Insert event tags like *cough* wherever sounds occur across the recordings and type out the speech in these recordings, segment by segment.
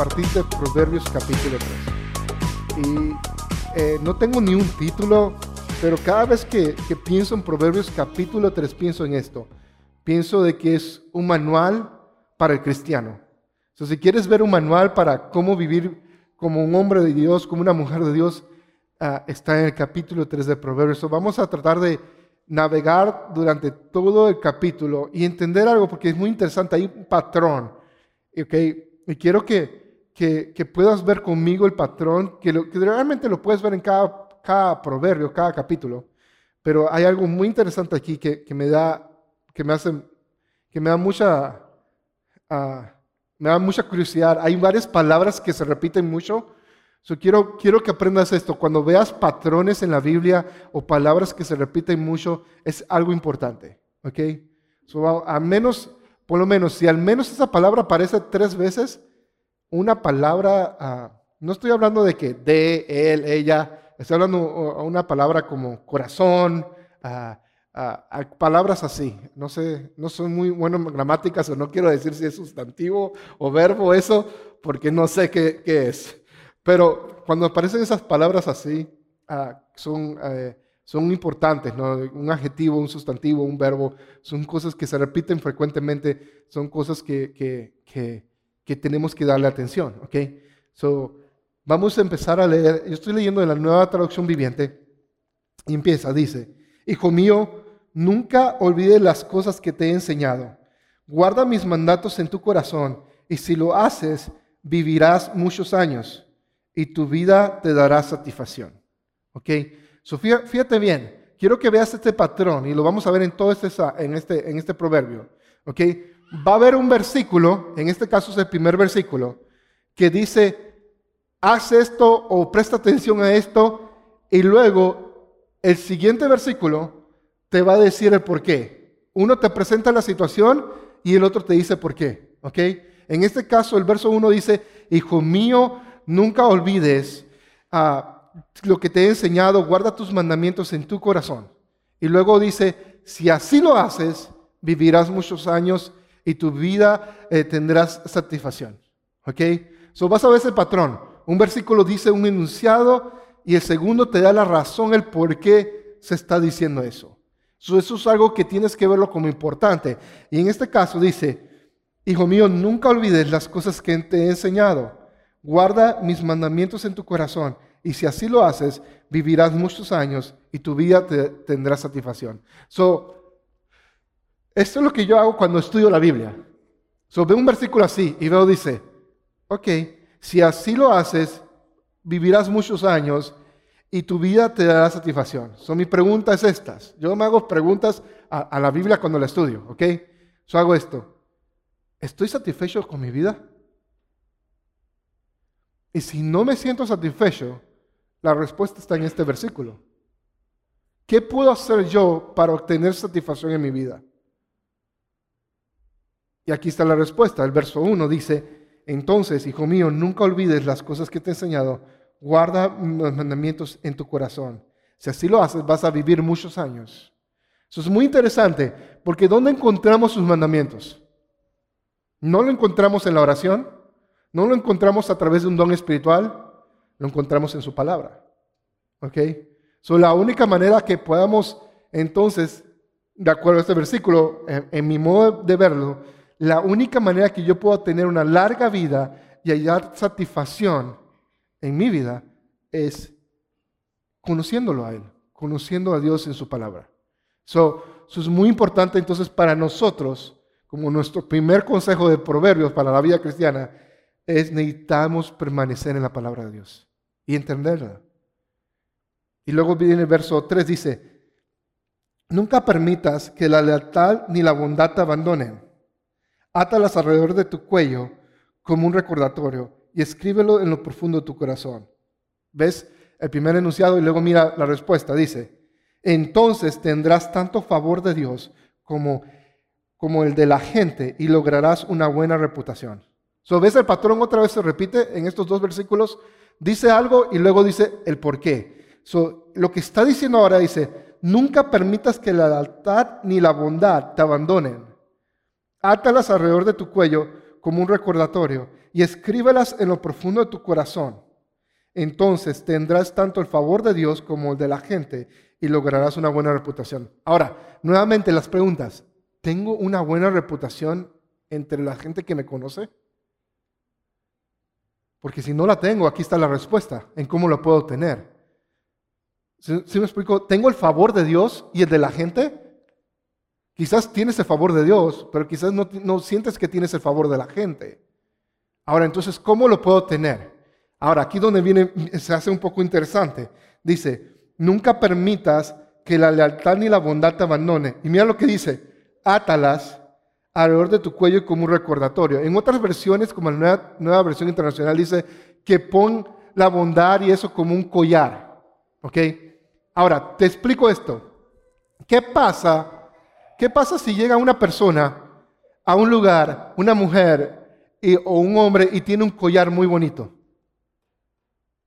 compartirte Proverbios capítulo 3. Y eh, no tengo ni un título, pero cada vez que, que pienso en Proverbios capítulo 3, pienso en esto. Pienso de que es un manual para el cristiano. si quieres ver un manual para cómo vivir como un hombre de Dios, como una mujer de Dios, ah, está en el capítulo 3 de Proverbios. vamos a tratar de navegar durante todo el capítulo y entender algo, porque es muy interesante, hay un patrón. ¿okay? Y quiero que, que, puedas ver conmigo el patrón, que, lo, que realmente lo puedes ver en cada, cada proverbio, cada capítulo. Pero hay algo muy interesante aquí que, que me da, que me hace, que me da mucha, uh, me da mucha curiosidad. Hay varias palabras que se repiten mucho, quiero, quiero que aprendas esto. Cuando veas patrones en la Biblia o palabras que se repiten mucho, es algo importante. ¿Ok? So, a menos, por lo menos, si al menos esa palabra aparece tres veces, una palabra, ah, no estoy hablando de que de, él, ella, estoy hablando de una palabra como corazón, uh, palabras así. No sé, no soy muy bueno en gramáticas o no quiero decir si es sustantivo o verbo eso, porque no sé qué, qué es. Pero cuando aparecen esas palabras así, ah, son, eh, son importantes, ¿no? Un adjetivo, un sustantivo, un verbo, son cosas que se repiten frecuentemente, son cosas que, que, que tenemos que darle atención, ¿ok? So, vamos a empezar a leer, yo estoy leyendo en la nueva traducción viviente, y empieza, dice, Hijo mío, nunca olvides las cosas que te he enseñado. Guarda mis mandatos en tu corazón, y si lo haces, vivirás muchos años y tu vida te dará satisfacción. ¿Ok? Sofía, fíjate bien, quiero que veas este patrón y lo vamos a ver en todo este, en este, en este proverbio. ¿Ok? Va a haber un versículo, en este caso es el primer versículo, que dice, haz esto o presta atención a esto y luego el siguiente versículo te va a decir el por qué. Uno te presenta la situación y el otro te dice por qué. ¿Ok? En este caso el verso 1 dice, hijo mío, nunca olvides ah, lo que te he enseñado, guarda tus mandamientos en tu corazón. Y luego dice, si así lo haces, vivirás muchos años y tu vida eh, tendrás satisfacción. ¿Ok? So vas a ver ese patrón. Un versículo dice un enunciado y el segundo te da la razón, el por qué se está diciendo eso. So eso es algo que tienes que verlo como importante. Y en este caso dice, hijo mío, nunca olvides las cosas que te he enseñado guarda mis mandamientos en tu corazón, y si así lo haces, vivirás muchos años y tu vida te, tendrá satisfacción. So, esto es lo que yo hago cuando estudio la Biblia. So, veo un versículo así y veo, dice, ok, si así lo haces, vivirás muchos años y tu vida te dará satisfacción. So, mi pregunta es estas. Yo me hago preguntas a, a la Biblia cuando la estudio, ok. So, hago esto. ¿Estoy satisfecho con mi vida? Y si no me siento satisfecho, la respuesta está en este versículo. ¿Qué puedo hacer yo para obtener satisfacción en mi vida? Y aquí está la respuesta. El verso 1 dice, entonces, hijo mío, nunca olvides las cosas que te he enseñado. Guarda los mandamientos en tu corazón. Si así lo haces, vas a vivir muchos años. Eso es muy interesante, porque ¿dónde encontramos sus mandamientos? ¿No lo encontramos en la oración? No lo encontramos a través de un don espiritual, lo encontramos en su palabra. ¿Ok? So, la única manera que podamos entonces, de acuerdo a este versículo, en, mi modo de verlo, la única manera que yo puedo tener una larga vida y hallar satisfacción en mi vida es conociéndolo a Él, conociendo a Dios en su palabra. So, eso es muy importante entonces para nosotros, como nuestro primer consejo de proverbios para la vida cristiana, es necesitamos permanecer en la palabra de Dios y entenderla. Y luego viene el verso 3, dice, nunca permitas que la lealtad ni la bondad te abandonen. Átalas alrededor de tu cuello como un recordatorio y escríbelo en lo profundo de tu corazón. ¿Ves el primer enunciado y luego mira la respuesta? Dice, entonces tendrás tanto favor de Dios como, como el de la gente y lograrás una buena reputación. So, ¿Ves el patrón otra vez se repite en estos dos versículos? Dice algo y luego dice el por qué. So, lo que está diciendo ahora dice, nunca permitas que la lealtad ni la bondad te abandonen. Átalas alrededor de tu cuello como un recordatorio y escríbelas en lo profundo de tu corazón. Entonces tendrás tanto el favor de Dios como el de la gente y lograrás una buena reputación. Ahora, nuevamente las preguntas. ¿Tengo una buena reputación entre la gente que me conoce? Porque si no la tengo, aquí está la respuesta en cómo lo puedo tener. ¿Sí, me explico? ¿Tengo el favor de Dios y el de la gente? Quizás tienes el favor de Dios, pero quizás no, sientes que tienes el favor de la gente. Ahora, entonces, ¿cómo lo puedo tener? Ahora, aquí donde viene, *laughs* se hace un poco interesante. Dice, nunca permitas que la lealtad ni la bondad te abandone. Y mira lo que dice, átalas alrededor de tu cuello como un recordatorio. En otras versiones, como la nueva, nueva versión internacional, dice que pon la bondad y eso como un collar. ¿Ok? Ahora, te explico esto. ¿Qué pasa? ¿Qué pasa si llega una persona a un lugar, una mujer, o un hombre y tiene un collar muy bonito.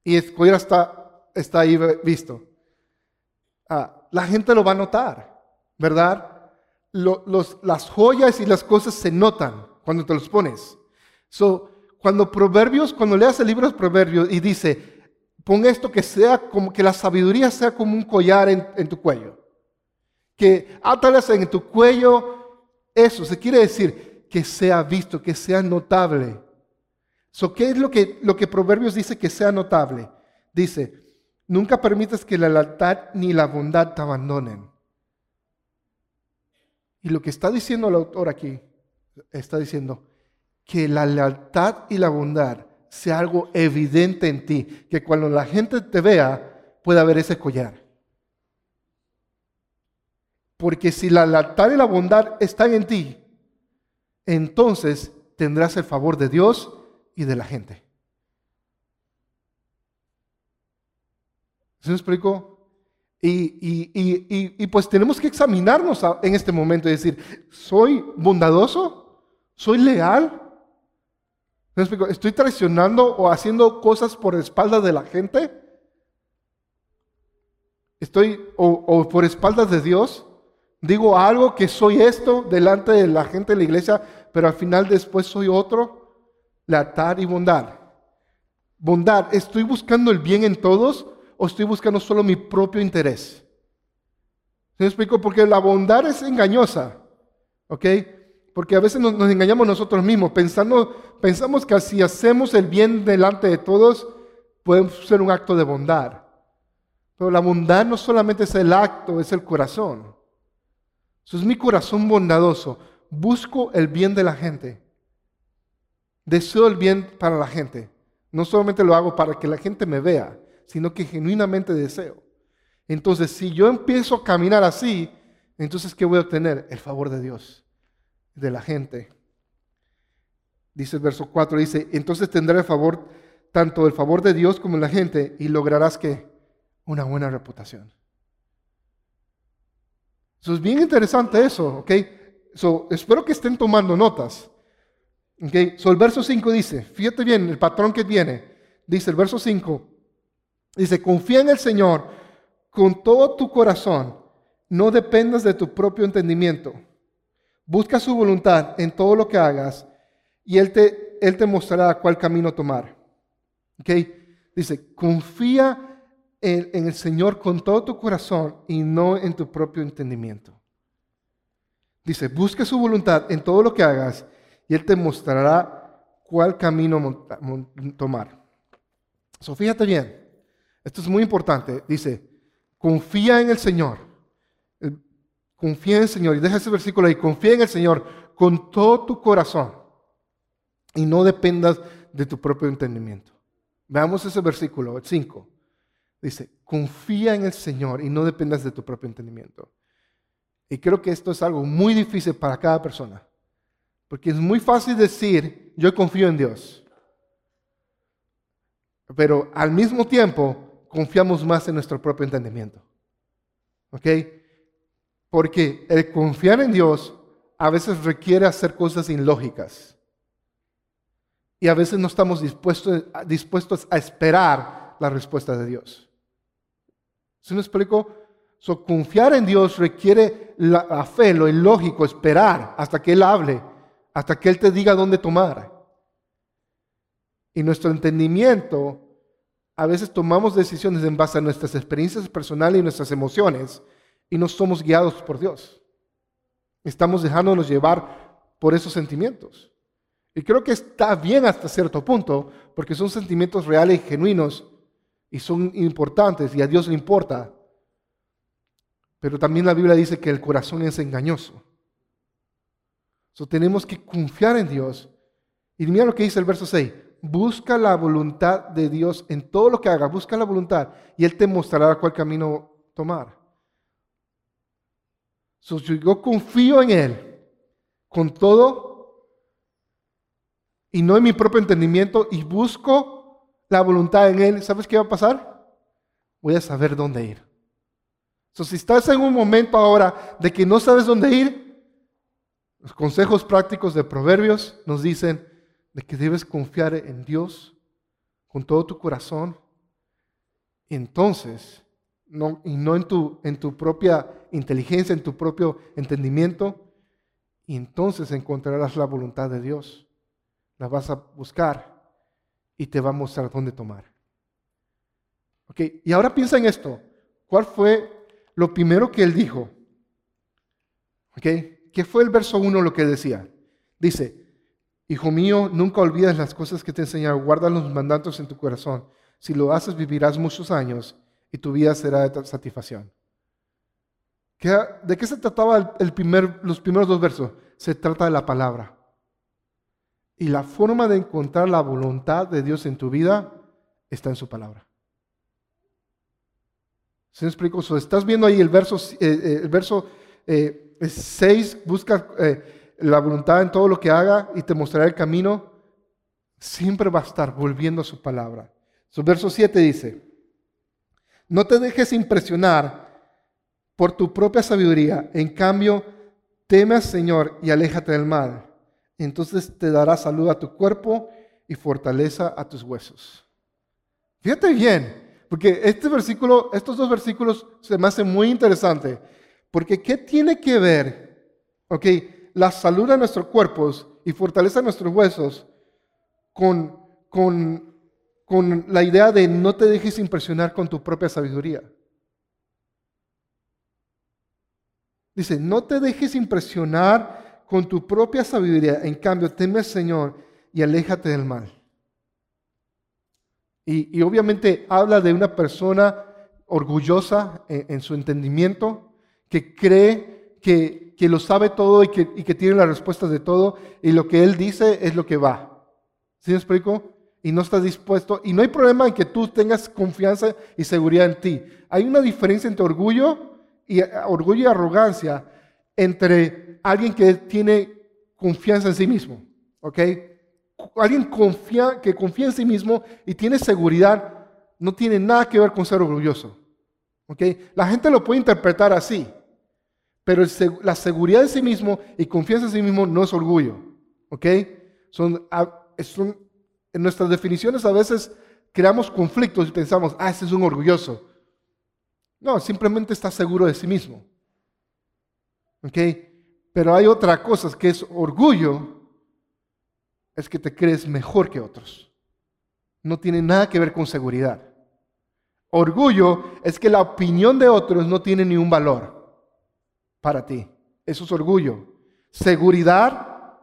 Y el collar está, está ahí visto. Ah, la gente lo va a notar, ¿verdad? las joyas y las cosas se notan cuando te los pones. So, cuando Proverbios, cuando leas el libro de Proverbios y dice, pon esto que sea como que la sabiduría sea como un collar en tu cuello. Que átalas en tu cuello, eso se quiere decir, que sea visto, que sea notable. So, ¿Qué es lo que, lo que Proverbios dice que sea notable? Dice, nunca permitas que la lealtad ni la bondad te abandonen. Y lo que está diciendo el autor aquí, está diciendo que la lealtad y la bondad sea algo evidente en ti, que cuando la gente te vea pueda ver ese collar. Porque si la lealtad y la bondad están en ti, entonces tendrás el favor de Dios y de la gente. ¿Se me explico? Y, pues tenemos que examinarnos en este momento y decir, ¿soy bondadoso? ¿Soy leal? ¿Me explico? ¿Estoy traicionando o haciendo cosas por espaldas de la gente? ¿Estoy o, o por espaldas de Dios? Digo algo que soy esto delante de la gente de la iglesia, pero al final después soy otro. Lealtad y bondad. Bondad, ¿estoy buscando el bien en todos o estoy buscando solo mi propio interés? ¿Se me explico? Porque la bondad es engañosa, ¿ok? Porque a veces nos, engañamos nosotros mismos, pensando, pensamos que si hacemos el bien delante de todos, podemos ser un acto de bondad. Pero la bondad no solamente es el acto, es el corazón. Eso es mi corazón bondadoso. Busco el bien de la gente. Deseo el bien para la gente. No solamente lo hago para que la gente me vea, sino que genuinamente deseo. Entonces, si yo empiezo a caminar así, entonces, ¿qué voy a obtener? El favor de Dios, de la gente. Dice el verso 4, dice, entonces tendré el favor, tanto el favor de Dios como de la gente, y lograrás que una buena reputación. Eso es bien interesante eso, ¿ok? So, espero que estén tomando notas. ¿ok? So, el verso 5 dice, fíjate bien el patrón que viene. Dice el verso 5, dice, confía en el Señor con todo tu corazón, no dependas de tu propio entendimiento. Busca su voluntad en todo lo que hagas y Él te, él te mostrará cuál camino tomar. ¿ok? Dice, confía en, el Señor con todo tu corazón y no en tu propio entendimiento. Dice, busca su voluntad en todo lo que hagas y Él te mostrará cuál camino tomar. So, fíjate bien, esto es muy importante. Dice, confía en el Señor. Confía en el Señor. Y deja ese versículo ahí. Confía en el Señor con todo tu corazón. Y no dependas de tu propio entendimiento. Veamos ese versículo, el 5. Dice, confía en el Señor y no dependas de tu propio entendimiento. Y creo que esto es algo muy difícil para cada persona. Porque es muy fácil decir, yo confío en Dios. Pero al mismo tiempo, confiamos más en nuestro propio entendimiento. ¿Ok? Porque el confiar en Dios a veces requiere hacer cosas ilógicas. Y a veces no estamos dispuestos, dispuestos a esperar la respuesta de Dios. ¿Se me explico? So, confiar en Dios requiere la, fe, lo ilógico, esperar hasta que Él hable, hasta que Él te diga dónde tomar. Y nuestro entendimiento, a veces tomamos decisiones en base a nuestras experiencias personales y nuestras emociones y no somos guiados por Dios. Estamos dejándonos llevar por esos sentimientos. Y creo que está bien hasta cierto punto, porque son sentimientos reales y genuinos y son importantes y a Dios le importa. Pero también la Biblia dice que el corazón es engañoso. So, tenemos que confiar en Dios. Y mira lo que dice el verso 6. Busca la voluntad de Dios en todo lo que haga. Busca la voluntad y Él te mostrará cuál camino tomar. So, yo confío en Él con todo y no en mi propio entendimiento y busco la voluntad en Él. ¿Sabes qué va a pasar? Voy a saber dónde ir. So, si estás en un momento ahora de que no sabes dónde ir, los consejos prácticos de Proverbios nos dicen de que debes confiar en Dios con todo tu corazón. Entonces, no, y no en tu, en tu propia inteligencia, en tu propio entendimiento, y entonces encontrarás la voluntad de Dios. La vas a buscar y te va a mostrar dónde tomar. Y ahora piensa en esto. ¿Cuál fue lo primero que él dijo? Ok, ¿Qué fue el verso 1 lo que decía? Dice, Hijo mío, nunca olvides las cosas que te he enseñado, guarda los mandatos en tu corazón. Si lo haces, vivirás muchos años y tu vida será de satisfacción. ¿De qué se trataba el primer, los primeros dos versos? Se trata de la palabra. Y la forma de encontrar la voluntad de Dios en tu vida está en su palabra. ¿Se explico? estás viendo ahí el verso, eh, eh, verso eh, Seis, busca eh, la voluntad en todo lo que haga y te mostrará el camino. Siempre va a estar volviendo a su palabra. Su verso 7 dice, no te dejes impresionar por tu propia sabiduría. En cambio, teme al Señor y aléjate del mal. Entonces te dará salud a tu cuerpo y fortaleza a tus huesos. Fíjate bien, porque este versículo, estos dos versículos se me hacen muy interesantes. Porque ¿qué tiene que ver, ok, la salud de nuestros cuerpos y fortaleza de nuestros huesos con, con, con la idea de no te dejes impresionar con tu propia sabiduría? Dice, no te dejes impresionar con tu propia sabiduría, en cambio, teme al Señor y aléjate del mal. Y, obviamente habla de una persona orgullosa en su entendimiento, que cree que, lo sabe todo y que, tiene las respuestas de todo y lo que él dice es lo que va. ¿Sí me explico? Y no estás dispuesto. Y no hay problema en que tú tengas confianza y seguridad en ti. Hay una diferencia entre orgullo y, orgullo y arrogancia entre alguien que tiene confianza en sí mismo. ¿Ok? Alguien confía, que confía en sí mismo y tiene seguridad no tiene nada que ver con ser orgulloso. ¿Ok? La gente lo puede interpretar así. Pero la seguridad de sí mismo y confianza en sí mismo no es orgullo. ¿Ok? Son, en nuestras definiciones a veces creamos conflictos y pensamos, ah, ese es un orgulloso. No, simplemente está seguro de sí mismo. ¿Ok? Pero hay otra cosa que es orgullo, es que te crees mejor que otros. No tiene nada que ver con seguridad. Orgullo es que la opinión de otros no tiene ni un valor para ti. Eso es orgullo. Seguridad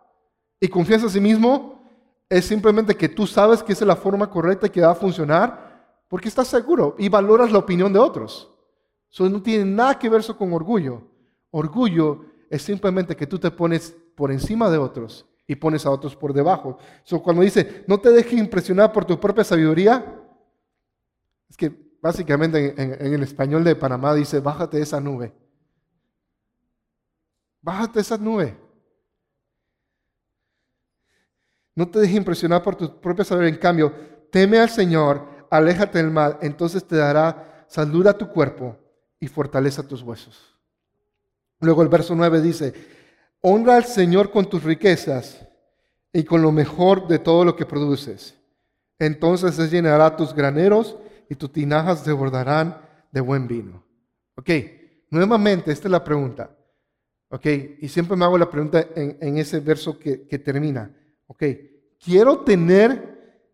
y confianza en sí mismo es simplemente que tú sabes que esa es la forma correcta y que va a funcionar porque estás seguro y valoras la opinión de otros. Eso no tiene nada que ver eso con orgullo. Orgullo es simplemente que tú te pones por encima de otros y pones a otros por debajo. Cuando dice, no te dejes impresionar por tu propia sabiduría, es que básicamente en, el español de Panamá dice, bájate de esa nube. Bájate esa nube. No te dejes impresionar por tu propia saber. En cambio, teme al Señor, aléjate del mal, entonces te dará salud a tu cuerpo y fortaleza a tus huesos. Luego el verso 9 dice, honra al Señor con tus riquezas y con lo mejor de todo lo que produces. Entonces se llenará tus graneros y tus tinajas desbordarán de buen vino. Ok, nuevamente, esta es la pregunta. ¿Ok? Y siempre me hago la pregunta en, ese verso que, termina. ¿Ok? Quiero tener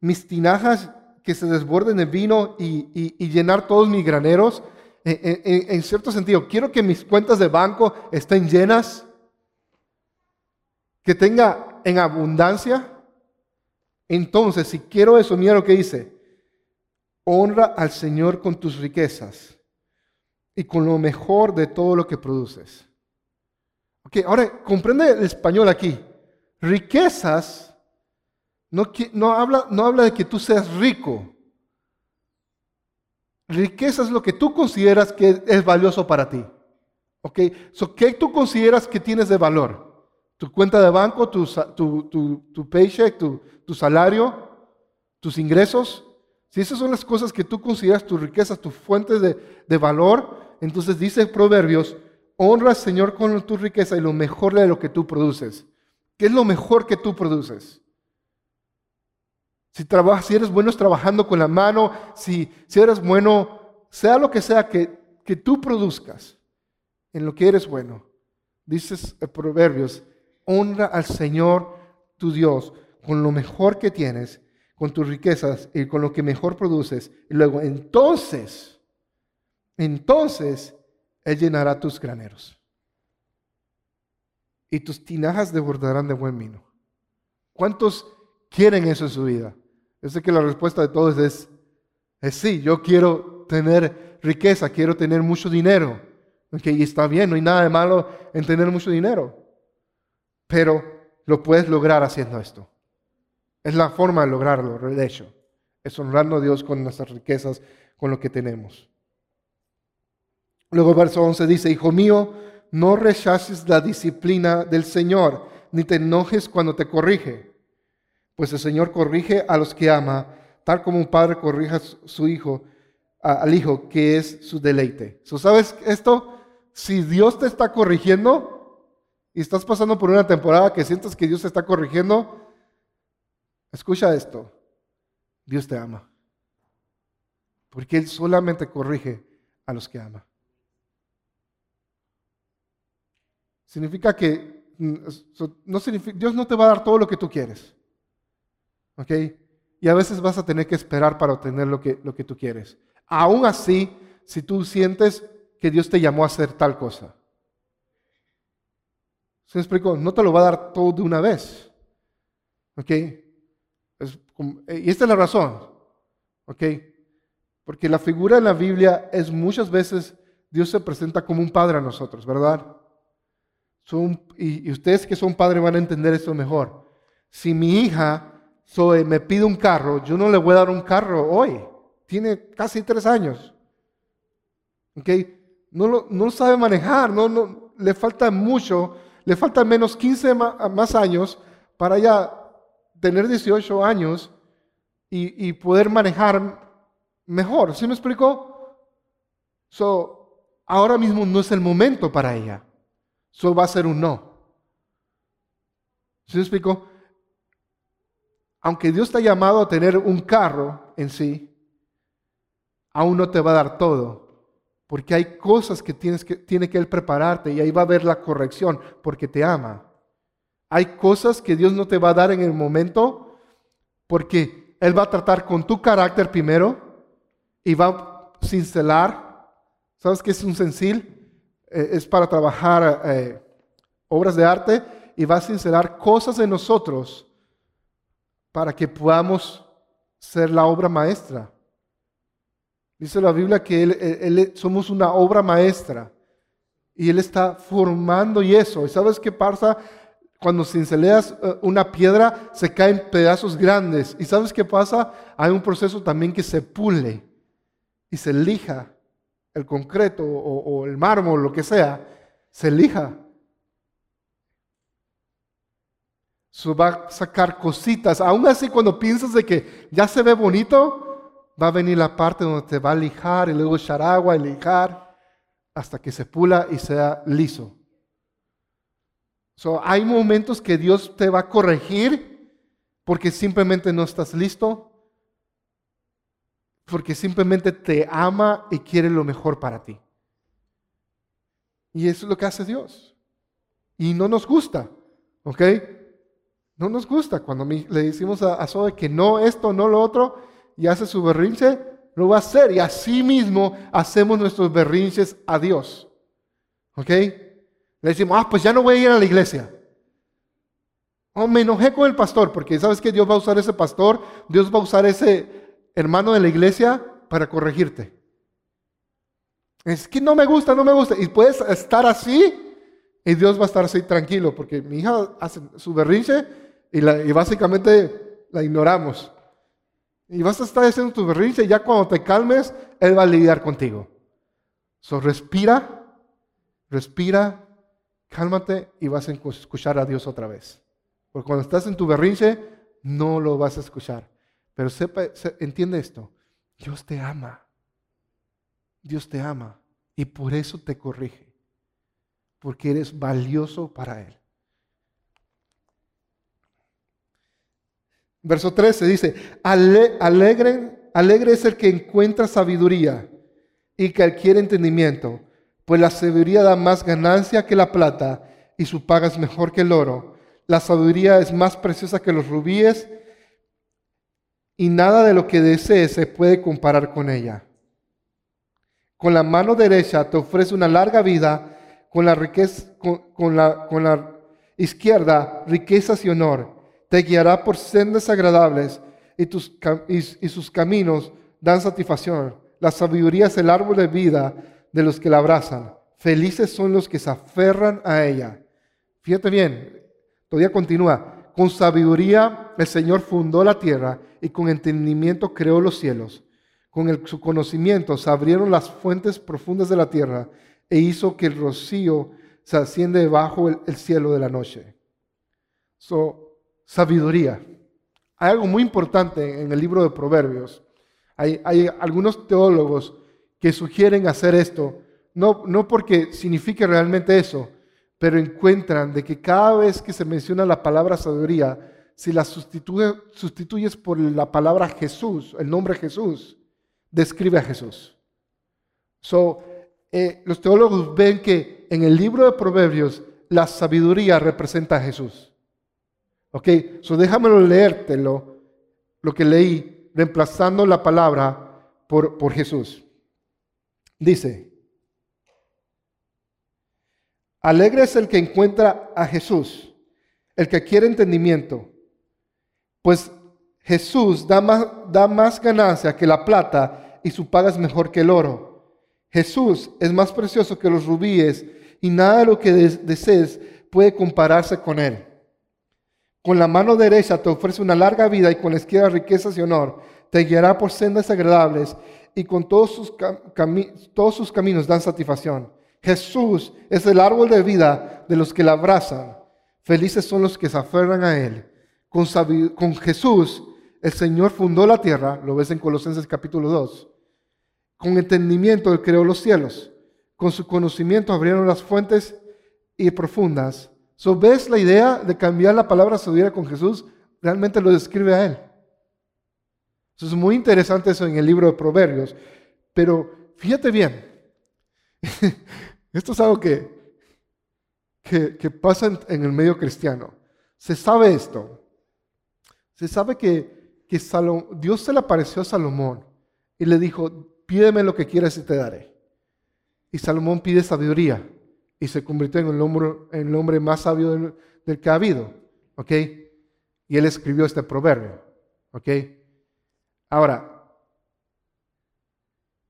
mis tinajas que se desborden de vino y, llenar todos mis graneros. En, cierto sentido, quiero que mis cuentas de banco estén llenas, que tenga en abundancia. Entonces, si quiero eso, mira lo que dice. Honra al Señor con tus riquezas y con lo mejor de todo lo que produces. Ok, ahora comprende el español aquí. Riquezas no, habla, no habla de que tú seas rico. Riqueza es lo que tú consideras que es valioso para ti. ¿Ok? So, ¿Qué tú consideras que tienes de valor? ¿Tu cuenta de banco, tu, tu, paycheck, tu, salario, tus ingresos? Si esas son las cosas que tú consideras tus riquezas, tus fuentes de, de valor, entonces dice Proverbios, honra al Señor con tu riqueza y lo mejor de lo que tú produces. ¿Qué es lo mejor que tú produces? Si, trabajas, si eres bueno trabajando con la mano, si, si eres bueno, sea lo que sea que, que tú produzcas en lo que eres bueno. Dices Proverbios, honra al Señor tu Dios con lo mejor que tienes, con tus riquezas y con lo que mejor produces. Y luego, entonces, entonces, Él llenará tus graneros. Y tus tinajas desbordarán de buen vino. ¿Cuántos quieren eso en su vida? Yo sé que la respuesta de todos es, es sí, yo quiero tener riqueza, quiero tener mucho dinero. y está bien, no hay nada de malo en tener mucho dinero. Pero lo puedes lograr haciendo esto. Es la forma de lograrlo, de hecho. Es honrando a Dios con nuestras riquezas, con lo que tenemos. Luego verso 11 dice, Hijo mío, no rechaces la disciplina del Señor, ni te enojes cuando te corrige pues el Señor corrige a los que ama, tal como un padre corrige a su hijo, al hijo, que es su deleite. ¿Sabes esto? Si Dios te está corrigiendo y estás pasando por una temporada que sientes que Dios te está corrigiendo, escucha esto. Dios te ama. Porque Él solamente corrige a los que ama. Significa que mm, Dios no te va a dar todo lo que tú quieres. ¿Ok? Y a veces vas a tener que esperar para obtener lo que, lo que tú quieres. Aún así, si tú sientes que Dios te llamó a hacer tal cosa. ¿Se me explicó? No te lo va a dar todo de una vez. ¿Ok? y esta es la razón. ¿Ok? Porque la figura en la Biblia es muchas veces Dios se presenta como un padre a nosotros, ¿verdad? Y, y ustedes que son padres van a entender esto mejor. Si mi hija Zoe me pide un carro, yo no le voy a dar un carro hoy. Tiene casi tres años. ¿Ok? No lo, no sabe manejar, no, no, le falta mucho, le faltan menos 15 más, años para ya tener 18 años y, poder manejar mejor. ¿Sí me explicó? So, ahora mismo no es el momento para ella. Eso va a ser un no. ¿Sí me explicó? Aunque Dios te ha llamado a tener un carro en sí, aún no te va a dar todo. Porque hay cosas que, tienes que tiene que Él prepararte y ahí va a haber la corrección porque te ama. Hay cosas que Dios no te va a dar en el momento porque Él va a tratar con tu carácter primero y va a cincelar. ¿Sabes qué es un cencil? Eh, es para trabajar eh, obras de arte y va a cincelar cosas de nosotros para que podamos ser la obra maestra. Dice la Biblia que somos una obra maestra y Él está formando y eso. ¿Y sabes qué pasa? Cuando cinceleas eh, una piedra se caen pedazos grandes. ¿Y sabes qué pasa? Hay un proceso también que se pule y se lija el concreto o, o el mármol, lo que sea, se lija Eso va a sacar cositas. Aún así, cuando piensas de que ya se ve bonito, va a venir la parte donde te va a lijar y luego echar agua y lijar hasta que se pula y sea liso. So, hay momentos que Dios te va a corregir porque simplemente no estás listo, porque simplemente te ama y quiere lo mejor para ti. Y eso es lo que hace Dios. Y no nos gusta, ¿ok? No nos gusta cuando le decimos a, a Zoe que no esto, no lo otro, y hace su berrinche, lo va a hacer. Y así mismo hacemos nuestros berrinches a Dios. ¿Ok? Le decimos, ah, pues ya no voy a ir a la iglesia. Oh, me enojé con el pastor, porque sabes que Dios va a usar ese pastor, Dios va a usar ese hermano de la iglesia para corregirte. Es que no me gusta, no me gusta. Y puedes estar así y Dios va a estar así tranquilo, porque mi hija hace su berrinche y, y básicamente la ignoramos. Y vas a estar haciendo tu berrinche y ya cuando te calmes, Él va a lidiar contigo. So, respira, respira, cálmate y vas a escuchar a Dios otra vez. Porque cuando estás en tu berrinche, no lo vas a escuchar. Pero sepa, entiende esto. Dios te ama. Dios te ama. Y por eso te corrige. Porque eres valioso para Él. Verso 13 dice, alegre, alegre es el que encuentra sabiduría y que adquiere entendimiento, pues la sabiduría da más ganancia que la plata y su paga es mejor que el oro. La sabiduría es más preciosa que los rubíes y nada de lo que desees se puede comparar con ella. Con la mano derecha te ofrece una larga vida, con la, con la izquierda riquezas y honor te guiará por sendas agradables y, tus, y, sus caminos dan satisfacción. La sabiduría es el árbol de vida de los que la abrazan. Felices son los que se aferran a ella. Fíjate bien, todavía continúa. Con sabiduría el Señor fundó la tierra y con entendimiento creó los cielos. Con su conocimiento se abrieron las fuentes profundas de la tierra e hizo que el rocío se asciende debajo el, cielo de la noche. So, sabiduría. Hay algo muy importante en el libro de Proverbios. Hay, algunos teólogos que sugieren hacer esto, no, no porque signifique realmente eso, pero encuentran de que cada vez que se menciona la palabra sabiduría, si la sustituyes por la palabra Jesús, el nombre Jesús, describe a Jesús. So, eh, los teólogos ven que en el libro de Proverbios la sabiduría representa a Jesús. Ok, so déjamelo leértelo, lo que leí, reemplazando la palabra por, por Jesús. Dice, alegre es el que encuentra a Jesús, el que quiere entendimiento, pues Jesús da más, da más ganancia que la plata y su paga es mejor que el oro. Jesús es más precioso que los rubíes y nada de lo que desees puede compararse con él. Con la mano derecha te ofrece una larga vida y con la izquierda riquezas y honor. Te guiará por sendas agradables y con todos sus, caminos dan satisfacción. Jesús es el árbol de vida de los que la abrazan. Felices son los que se aferran a Él. Con, con Jesús el Señor fundó la tierra, lo ves en Colosenses capítulo 2. Con entendimiento Él creó los cielos. Con su conocimiento abrieron las fuentes y profundas So, ¿Ves la idea de cambiar la palabra sabiduría con Jesús? Realmente lo describe a Él. Eso es muy interesante eso en el libro de Proverbios. Pero fíjate bien, *laughs* esto es algo que, que, pasa en, el medio cristiano. Se sabe esto. Se sabe que, que Dios se le apareció a Salomón y le dijo, pídeme lo que quieras y te daré. Y Salomón pide sabiduría y se convirtió en el hombre, más sabio del, que ha habido. ¿Ok? Y él escribió este proverbio. ¿Ok? Ahora,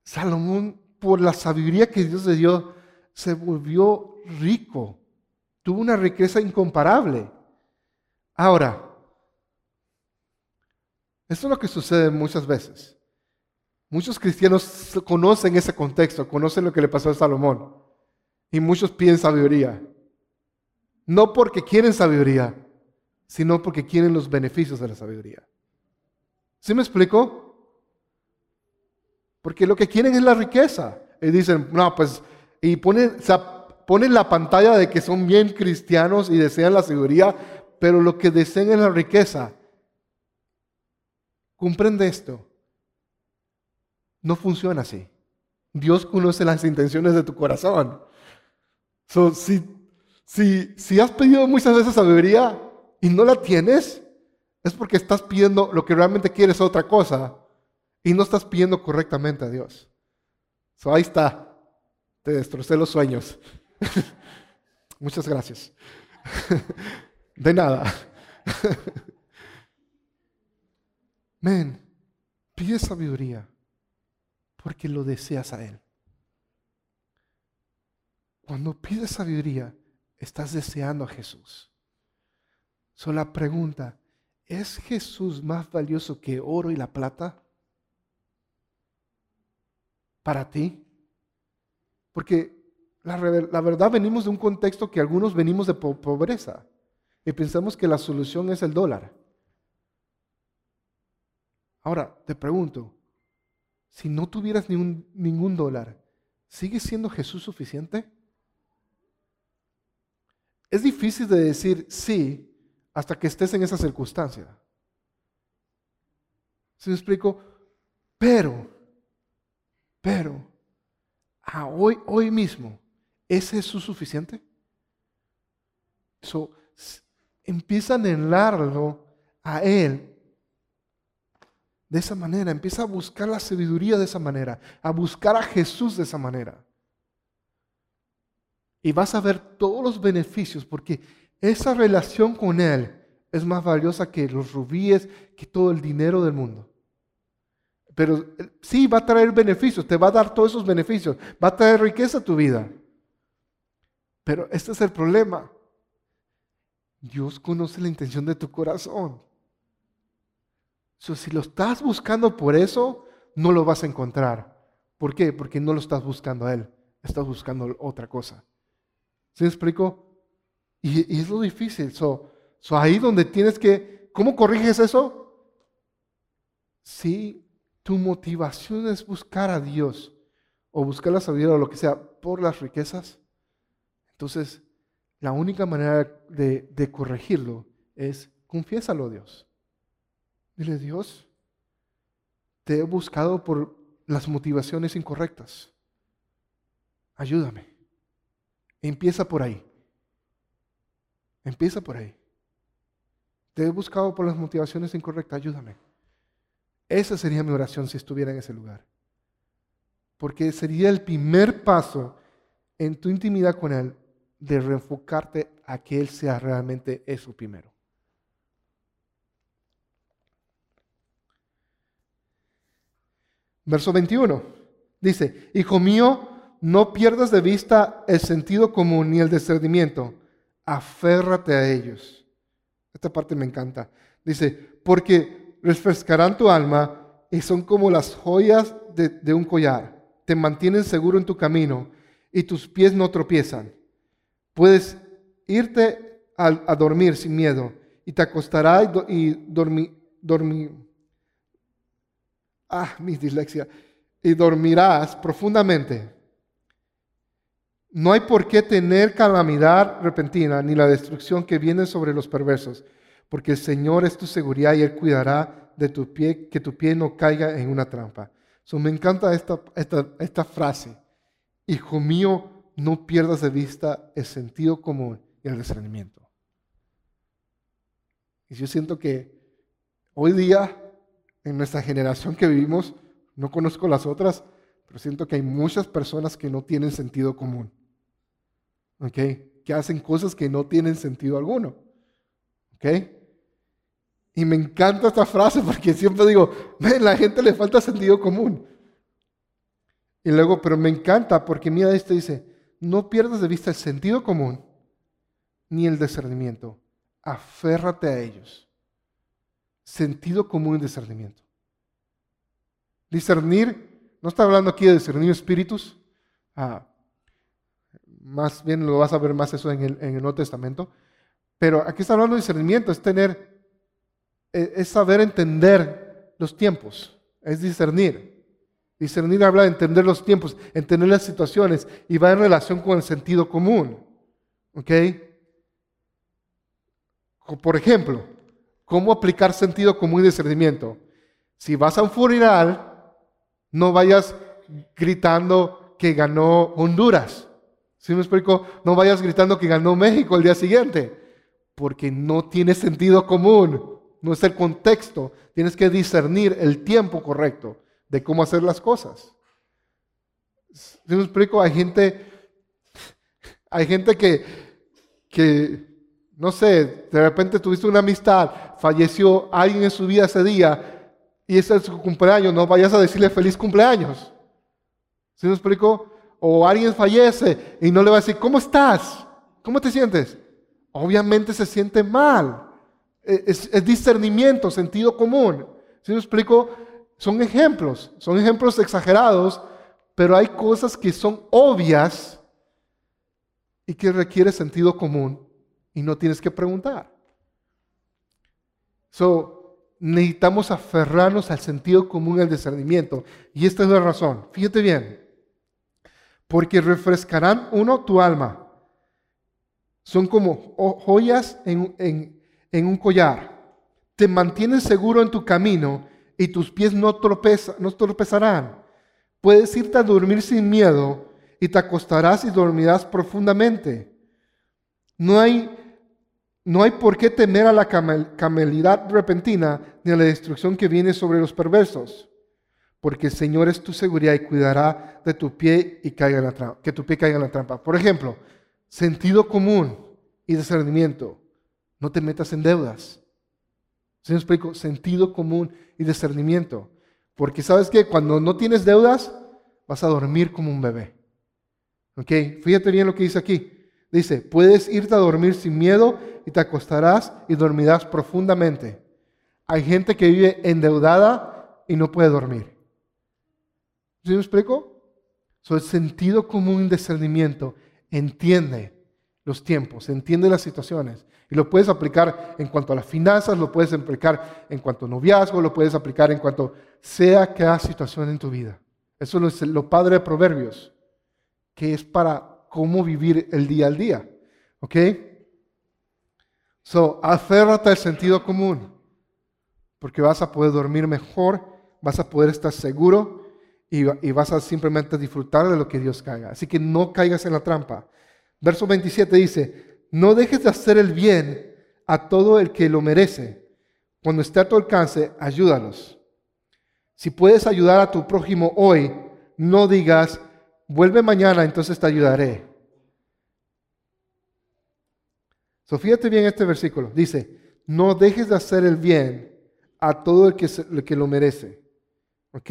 Salomón, por la sabiduría que Dios le dio, se volvió rico. Tuvo una riqueza incomparable. Ahora, esto es lo que sucede muchas veces. Muchos cristianos conocen ese contexto, conocen lo que le pasó a Salomón. Y muchos piden sabiduría. No porque quieren sabiduría, sino porque quieren los beneficios de la sabiduría. ¿Sí me explico? Porque lo que quieren es la riqueza. Y dicen, no, pues, y ponen, ponen la pantalla de que son bien cristianos y desean la sabiduría, pero lo que desean es la riqueza. Comprende esto. No funciona así. Dios conoce las intenciones de tu corazón. So, si, has pedido muchas veces sabiduría, y no la tienes, es porque estás pidiendo lo que realmente quieres otra cosa y no estás pidiendo correctamente a Dios. So, ahí está. Te destrocé los sueños. *laughs* Muchas gracias. *laughs* De nada. *laughs* Men, pide sabiduría porque lo deseas a Él. Cuando pides sabiduría, estás deseando a Jesús. Solo la pregunta, ¿es Jesús más valioso que oro y la plata? Para ti. Porque la, la verdad venimos de un contexto que algunos venimos de pobreza y pensamos que la solución es el dólar. Ahora, te pregunto, si no tuvieras ningún dólar, ¿sigue siendo Jesús suficiente? Es difícil de decir sí hasta que estés en esa circunstancia. ¿Se me explico? Pero, pero, a hoy, hoy mismo, ¿es suficiente? So, empieza a anhelarlo a Él de esa manera, empieza a buscar la sabiduría de esa manera, a buscar a Jesús de esa manera. Y vas a ver todos los beneficios porque esa relación con Él es más valiosa que los rubíes, que todo el dinero del mundo. Pero eh, sí va a traer beneficios, te va a dar todos esos beneficios, va a traer riqueza a tu vida. Pero este es el problema. Dios conoce la intención de tu corazón. si lo estás buscando por eso, no lo vas a encontrar. ¿Por qué? Porque no lo estás buscando a Él, estás buscando otra cosa. ¿Se me explico? Y, es lo difícil. So ahí donde tienes que, ¿cómo corriges eso? Si tu motivación es buscar a Dios o buscar la sabiduría o lo que sea por las riquezas, entonces la única manera de, de corregirlo es confiésalo a Dios. Dile, Dios, te he buscado por las motivaciones incorrectas. Ayúdame. Empieza por ahí. Empieza por ahí. Te he buscado por las motivaciones incorrectas, ayúdame. Esa sería mi oración si estuviera en ese lugar. Porque sería el primer paso en tu intimidad con Él de reenfocarte a que Él sea realmente eso primero. Verso 21 dice, Hijo mío, no pierdas de vista el sentido común ni el discernimiento. Aférrate a ellos. Esta parte me encanta. Dice, porque refrescarán tu alma y son como las joyas de, un collar. Te mantienen seguro en tu camino y tus pies no tropiezan. Puedes irte a, dormir sin miedo y te acostarás y, dormir, dormir. Ah, mi dislexia. Y dormirás profundamente no hay por qué tener calamidad repentina ni la destrucción que viene sobre los perversos, porque el Señor es tu seguridad y Él cuidará de tu pie, que tu pie no caiga en una trampa. So, me encanta esta, esta, esta frase. Hijo mío, no pierdas de vista el sentido común y el discernimiento. Y yo siento que hoy día, en nuestra generación que vivimos, no conozco las otras, pero siento que hay muchas personas que no tienen sentido común. Que hacen cosas que no tienen sentido alguno. ¿Ok? Y me encanta esta frase porque siempre digo, a la gente le falta sentido común. Y luego, pero me encanta porque mira esto dice, no pierdas de vista el sentido común ni el discernimiento. Aférrate a ellos. Sentido común y discernimiento. Discernir, no está hablando aquí de discernir espíritus. Ah, más bien lo vas a ver más eso en el, en el Nuevo Testamento. Pero aquí está hablando de discernimiento, es tener, e, es saber entender los tiempos, es discernir. Discernir habla de entender los tiempos, entender las situaciones y va en relación con el sentido común. ¿Ok? Por ejemplo, ¿cómo aplicar sentido común y discernimiento? Si vas a un funeral, no vayas gritando que ganó Honduras. Si me explico? No vayas gritando que ganó México el día siguiente. Porque no tiene sentido común, no es el contexto. Tienes que discernir el tiempo correcto de cómo hacer las cosas. Si me explico, hay gente, hay gente que, que, no sé, de repente tuviste una amistad, falleció alguien en su vida ese día y es su cumpleaños, no vayas a decirle feliz cumpleaños. ¿Sí me explico? O alguien fallece y no le va a decir, ¿cómo estás? ¿Cómo te sientes? Obviamente se siente mal. E, es, discernimiento, sentido común. ¿Sí me explico? Son ejemplos, son ejemplos exagerados, pero hay cosas que son obvias y que requiere sentido común y no tienes que preguntar. So, necesitamos aferrarnos al sentido común, al discernimiento. Y esta es la razón. Fíjate bien porque refrescarán uno tu alma. Son como joyas en, un collar. Te mantienes seguro en tu camino y tus pies no, no tropezarán. Puedes irte a dormir sin miedo y te acostarás y dormirás profundamente. No hay, no hay por qué temer a la camelidad repentina ni a la destrucción que viene sobre los perversos porque el Señor es tu seguridad y cuidará de tu pie y caiga en la trampa, que tu pie caiga en la trampa. Por ejemplo, sentido común y discernimiento. No te metas en deudas. ¿Sí me explico? Sentido común y discernimiento. Porque sabes que cuando no tienes deudas, vas a dormir como un bebé. ¿Ok? Fíjate bien lo que dice aquí. Dice, puedes irte a dormir sin miedo y te acostarás y dormirás profundamente. Hay gente que vive endeudada y no puede dormir. ¿Sí me explico? So, el sentido común discernimiento entiende los tiempos, entiende las situaciones. Y lo puedes aplicar en cuanto a las finanzas, lo puedes aplicar en cuanto a noviazgo, lo puedes aplicar en cuanto sea cada situación en tu vida. Eso es lo padre de Proverbios, que es para cómo vivir el día al día. ¿Ok? So, aférrate al sentido común, porque vas a poder dormir mejor, vas a poder estar seguro y, vas a simplemente disfrutar de lo que Dios caiga. Así que no caigas en la trampa. Verso 27 dice, no dejes de hacer el bien a todo el que lo merece. Cuando esté a tu alcance, ayúdalos. Si puedes ayudar a tu prójimo hoy, no digas, vuelve mañana, entonces te ayudaré. So, fíjate bien este versículo. Dice, no dejes de hacer el bien a todo el que, el que lo merece. ¿Ok?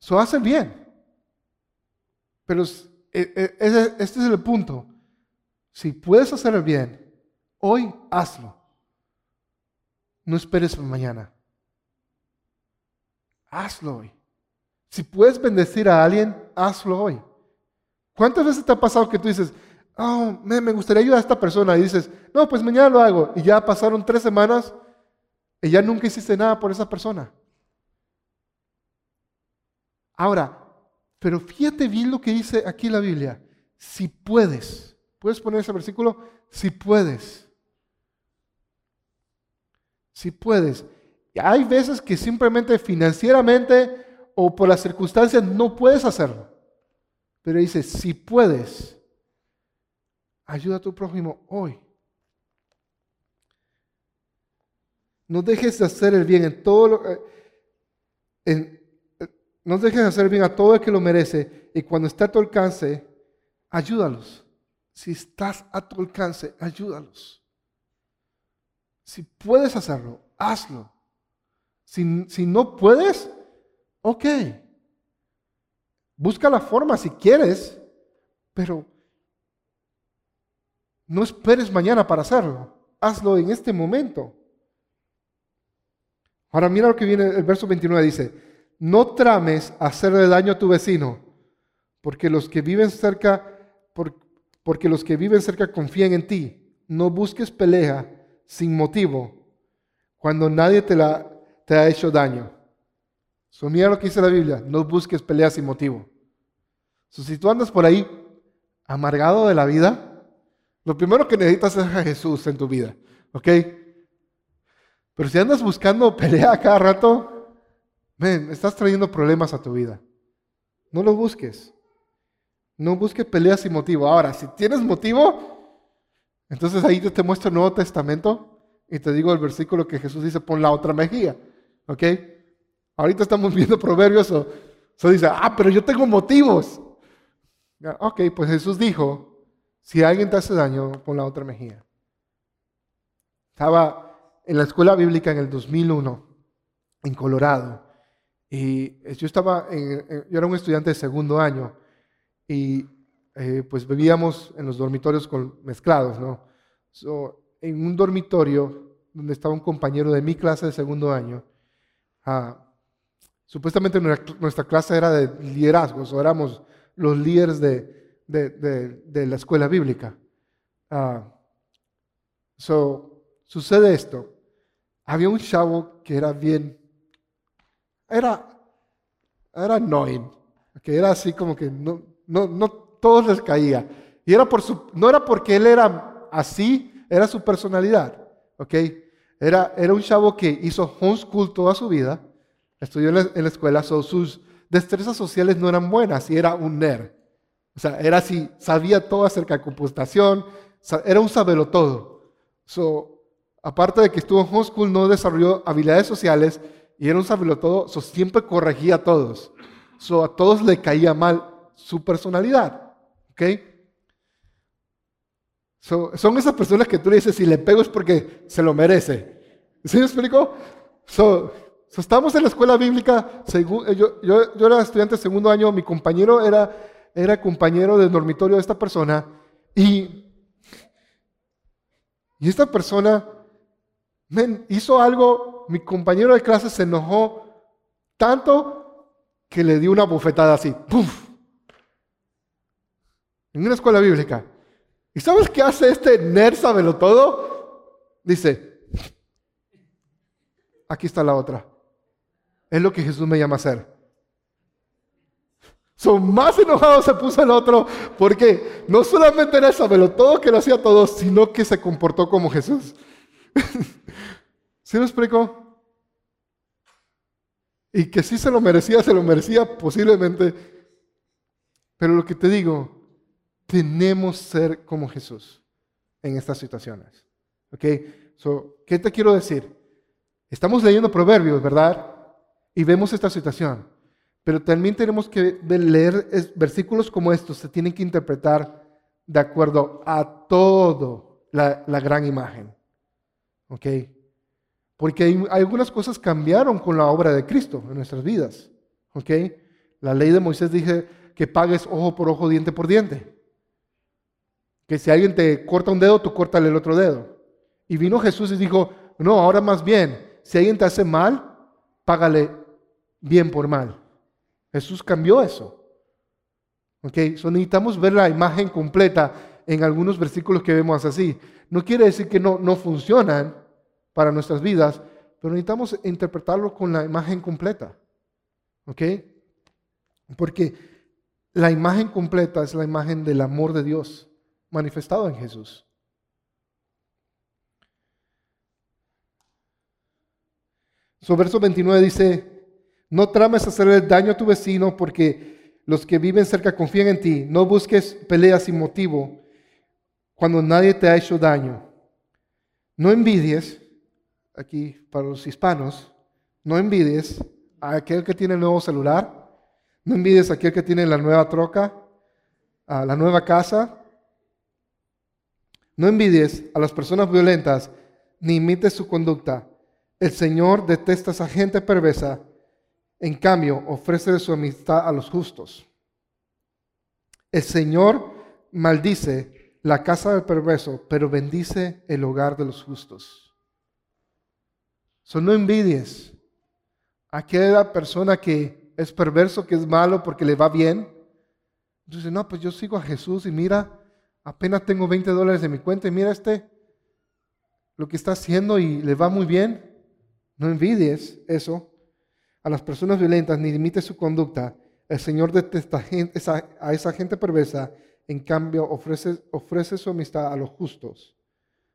Eso hace bien. Pero e, e, este es el punto. Si puedes hacer el bien, hoy hazlo. No esperes para mañana. Hazlo hoy. Si puedes bendecir a alguien, hazlo hoy. ¿Cuántas veces te ha pasado que tú dices, oh, me gustaría ayudar a esta persona? Y dices, no, pues mañana lo hago. Y ya pasaron tres semanas y ya nunca hiciste nada por esa persona. Ahora, pero fíjate bien lo que dice aquí la Biblia. Si puedes, ¿puedes poner ese versículo? Si puedes. Si puedes. Hay veces que simplemente financieramente o por las circunstancias no puedes hacerlo. Pero dice, si puedes, ayuda a tu prójimo hoy. No dejes de hacer el bien en todo lo, eh, en, no dejes hacer bien a todo el que lo merece y cuando esté a tu alcance, ayúdalos. Si estás a tu alcance, ayúdalos. Si puedes hacerlo, hazlo. Si, si no puedes, ok. Busca la forma si quieres, pero no esperes mañana para hacerlo. Hazlo en este momento. Ahora mira lo que viene el verso 29 dice, no trames hacerle daño a tu vecino, porque los que viven cerca, porque los que viven cerca confían en ti. No busques pelea sin motivo cuando nadie te, la, te ha hecho daño. So, mira lo que dice la Biblia, no busques pelea sin motivo. si tú andas por ahí amargado de la vida, lo primero que necesitas es a Jesús en tu vida, ¿ok? Pero si andas buscando pelea cada rato, Ven, estás trayendo problemas a tu vida. No lo busques. No busques peleas sin motivo. Ahora, si tienes motivo, Entonces ahí te muestro el Nuevo Testamento y te digo el versículo que Jesús dice, pon la otra mejilla. ¿Ok? Ahorita estamos *laughs* viendo proverbios, o, dice, ah, pero yo tengo motivos. Ok, pues Jesús dijo, si alguien te hace daño, pon la otra mejilla. Estaba en la escuela bíblica en el 2001, en Colorado, y yo estaba, yo era un estudiante de segundo año, y eh, pues vivíamos en los dormitorios con, mezclados, ¿no? en un dormitorio donde estaba un compañero de mi clase de segundo año, ah, supuestamente nuestra, clase era de liderazgos, o éramos los líderes de, de, la escuela bíblica. Ah, sucede esto. Había un chavo que era bien, era, era annoying, que era así como que no, no, no todos les caía. Y era por su, no era porque él era así, era su personalidad. ¿Ok? Era, era un chavo que hizo homeschool toda su vida, estudió en la, escuela, sus destrezas sociales no eran buenas y era un nerd. O sea, era así, sabía todo acerca de computación, era un sabelo todo. So, aparte de que estuvo en homeschool, no desarrolló habilidades sociales y era un sabelo todo, so, siempre corregía a todos. So, a todos le caía mal su personalidad. ¿Ok? son esas personas que tú le dices, si le pego es porque se lo merece. ¿Sí me explico? So, estamos en la escuela bíblica, yo, yo, era estudiante de segundo año, mi compañero era, era compañero del dormitorio de esta persona y, y esta persona hizo algo, mi compañero de clase se enojó tanto que le dio una bofetada así, ¡puf! en una escuela bíblica. ¿Y sabes qué hace este nerd sabelo todo? Dice, aquí está la otra. Es lo que Jesús me llama a hacer. Son más enojados se puso el otro porque no solamente era sabelo todo que lo hacía todo, sino que se comportó como Jesús. *laughs* ¿Sí me explico? Y que sí se lo merecía, se lo merecía posiblemente. Pero lo que te digo, tenemos ser como Jesús en estas situaciones. ¿Ok? ¿Qué te quiero decir? Estamos leyendo proverbios, ¿verdad? Y vemos esta situación. Pero también tenemos que leer versículos como estos, se tienen que interpretar de acuerdo a todo la, gran imagen. ¿Ok? Porque algunas cosas cambiaron con la obra de Cristo en nuestras vidas. ¿Ok? La ley de Moisés dice que pagues ojo por ojo, diente por diente. Que si alguien te corta un dedo, tú córtale el otro dedo. Y vino Jesús y dijo, no, ahora más bien, si alguien te hace mal, págale bien por mal. Jesús cambió eso. ¿Ok? necesitamos ver la imagen completa en algunos versículos que vemos así. No quiere decir que no, no funcionan para nuestras vidas, pero necesitamos interpretarlo con la imagen completa. ¿Ok? Porque la imagen completa es la imagen del amor de Dios manifestado en Jesús. Su verso 29 dice, no trames hacerle daño a tu vecino porque los que viven cerca confían en ti. No busques peleas sin motivo cuando nadie te ha hecho daño. No envidies, aquí para los hispanos, no envidies a aquel que tiene el nuevo celular, no envidies a aquel que tiene la nueva troca, a la nueva casa, no envidies a las personas violentas ni imites su conducta. El Señor detesta a esa gente perversa. En cambio, ofrece su amistad a los justos. El Señor maldice la casa del perverso, pero bendice el hogar de los justos. So, no envidies a aquella persona que es perverso, que es malo porque le va bien. Entonces, no, pues yo sigo a Jesús y mira, apenas tengo 20 dólares en mi cuenta y mira este lo que está haciendo y le va muy bien. No envidies eso a las personas violentas ni limites su conducta. El Señor detesta a esa gente perversa, en cambio ofrece, ofrece su amistad a los justos.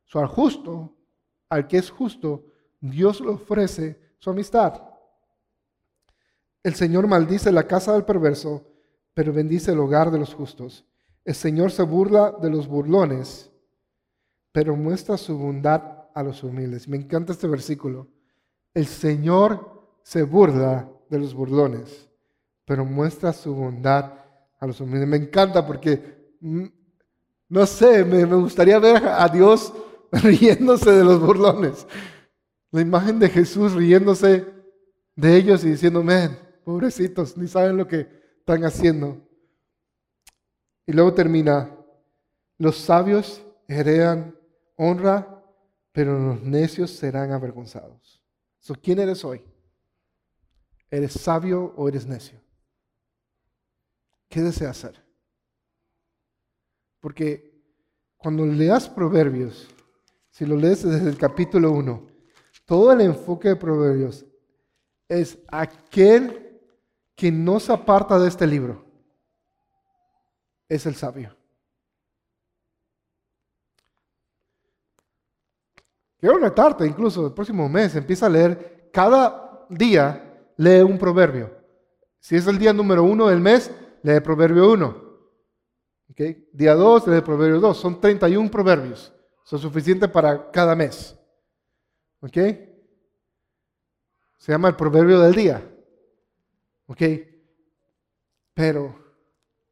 So, al justo, al que es justo, Dios le ofrece su amistad. El Señor maldice la casa del perverso, pero bendice el hogar de los justos. El Señor se burla de los burlones, pero muestra su bondad a los humildes. Me encanta este versículo. El Señor se burla de los burlones, pero muestra su bondad a los humildes. Me encanta porque, mm, no sé, me, gustaría ver a Dios *laughs* riéndose de los burlones. La imagen de Jesús riéndose de ellos y diciendo, men, pobrecitos, ni saben lo que están haciendo. Y luego termina, los sabios heredan honra, pero los necios serán avergonzados. ¿Quién eres hoy? ¿Eres sabio o eres necio? ¿Qué deseas hacer? Porque cuando leas Proverbios, si lo lees desde el capítulo 1, todo el enfoque de Proverbios es aquel que no se aparta de este libro. Es el sabio. Quiero retarte incluso el próximo mes, empieza a leer, cada día lee un proverbio. Si es el día número uno del mes, lee proverbio 1. ¿Okay? Día 2, lee proverbio 2. Son 31 proverbios. Son suficientes para cada mes. ¿Ok? Se llama el proverbio del día. ¿Ok? Pero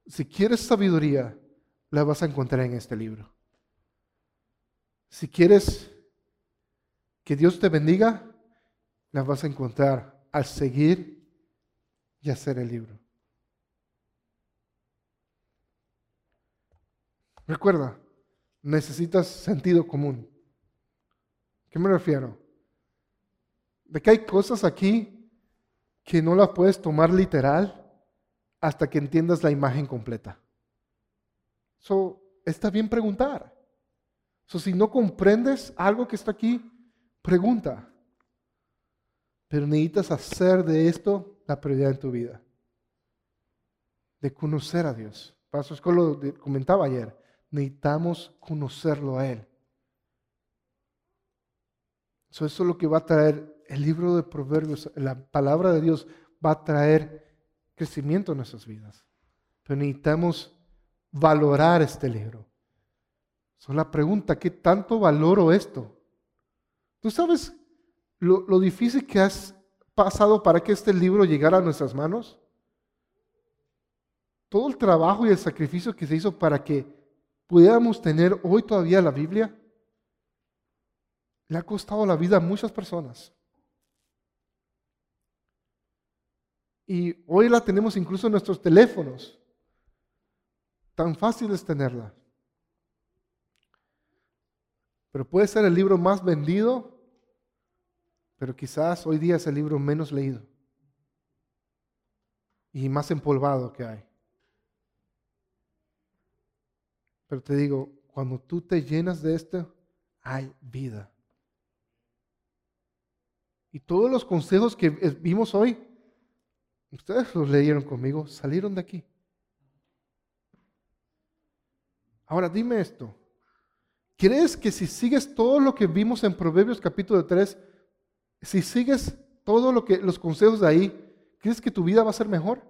si quieres sabiduría, la vas a encontrar en este libro. Si quieres que Dios te bendiga, la vas a encontrar al seguir y hacer el libro. Recuerda, necesitas sentido común. ¿Qué me refiero? De que hay cosas aquí que no las puedes tomar literal hasta que entiendas la imagen completa. So, está bien preguntar. So, si no comprendes algo que está aquí, Pregunta. Pero necesitas hacer de esto la prioridad en tu vida. De conocer a Dios. Pastor Escolo lo comentaba ayer. Necesitamos conocerlo a Él. eso es lo que va a traer el libro de Proverbios, la palabra de Dios va a traer crecimiento en nuestras vidas. Pero necesitamos valorar este libro. Son la pregunta, ¿qué tanto valoro esto? ¿Tú sabes lo, difícil que has pasado para que este libro llegara a nuestras manos? Todo el trabajo y el sacrificio que se hizo para que pudiéramos tener hoy todavía la Biblia, le ha costado la vida a muchas personas. Y hoy la tenemos incluso en nuestros teléfonos. Tan fácil es tenerla. Pero puede ser el libro más vendido, pero quizás hoy día es el libro menos leído y más empolvado que hay. Pero te digo, cuando tú te llenas de esto, hay vida. Y todos los consejos que vimos hoy, ustedes los leyeron conmigo, salieron de aquí. Ahora dime esto. ¿Crees que si sigues todo lo que vimos en Proverbios capítulo 3, si sigues todo lo que los consejos de ahí, ¿crees que tu vida va a ser mejor?